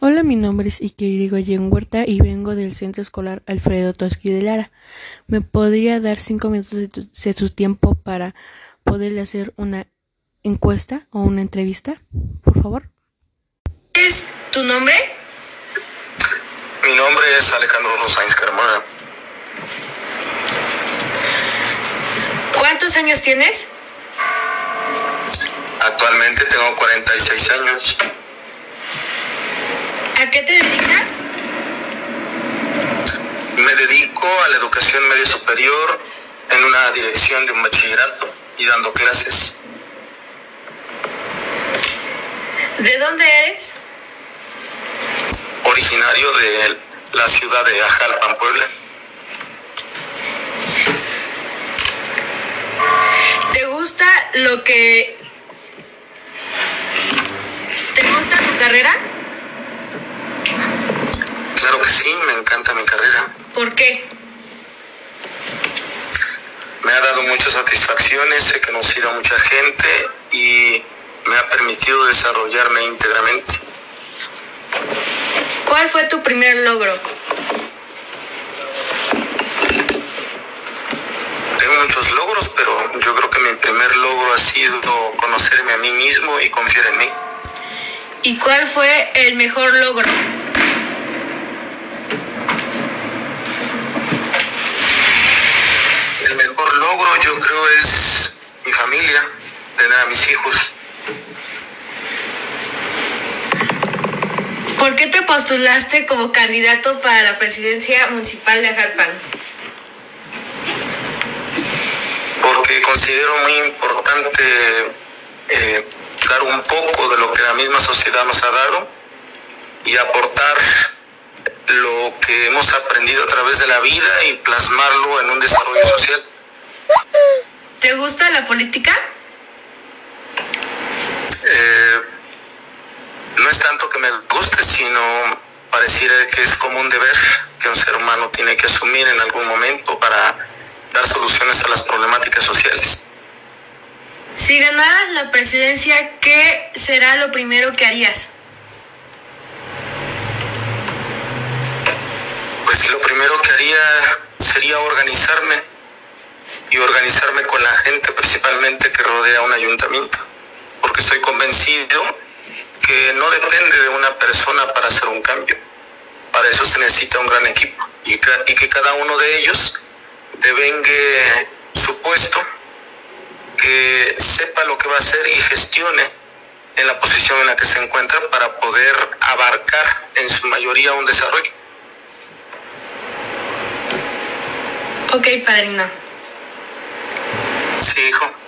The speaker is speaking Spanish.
Hola, mi nombre es Ikirigoyen Huerta y vengo del Centro Escolar Alfredo Tosqui de Lara. ¿Me podría dar cinco minutos de, tu- de su tiempo para poderle hacer una encuesta o una entrevista? Por favor. ¿Qué es tu nombre? Mi nombre es Alejandro Rosáinz Carmona. ¿Cuántos años tienes? Actualmente tengo 46 años. ¿A qué te dedicas? Me dedico a la educación media superior en una dirección de un bachillerato y dando clases. ¿De dónde eres? Originario de la ciudad de Ajalpan, Puebla. ¿Te gusta lo que... ¿Te gusta tu carrera? Sí, me encanta mi carrera. ¿Por qué? Me ha dado muchas satisfacciones, he conocido a mucha gente y me ha permitido desarrollarme íntegramente. ¿Cuál fue tu primer logro? Tengo muchos logros, pero yo creo que mi primer logro ha sido conocerme a mí mismo y confiar en mí. ¿Y cuál fue el mejor logro? El mejor es mi familia, tener a mis hijos. ¿Por qué te postulaste como candidato para la presidencia municipal de Ajalpan? porque considero muy importante eh, dar un poco de lo que la misma sociedad nos ha dado y aportar lo que hemos aprendido a través de la vida y plasmarlo en un desarrollo social. ¿Te gusta la política? Eh, no es tanto que me guste, sino pareciera que es como un deber que un ser humano tiene que asumir en algún momento para dar soluciones a las problemáticas sociales. Si ganaras la presidencia, ¿qué será lo primero que harías? Pues lo primero que haría sería organizarme y organizarme con la gente principalmente que rodea un ayuntamiento, porque estoy convencido que no depende de una persona para hacer un cambio. Para eso se necesita un gran equipo y, que cada uno de ellos devengue su puesto, que sepa lo que va a hacer y gestione en la posición en la que se encuentra para poder abarcar en su mayoría un desarrollo. Ok, padrino. Sí, hijo.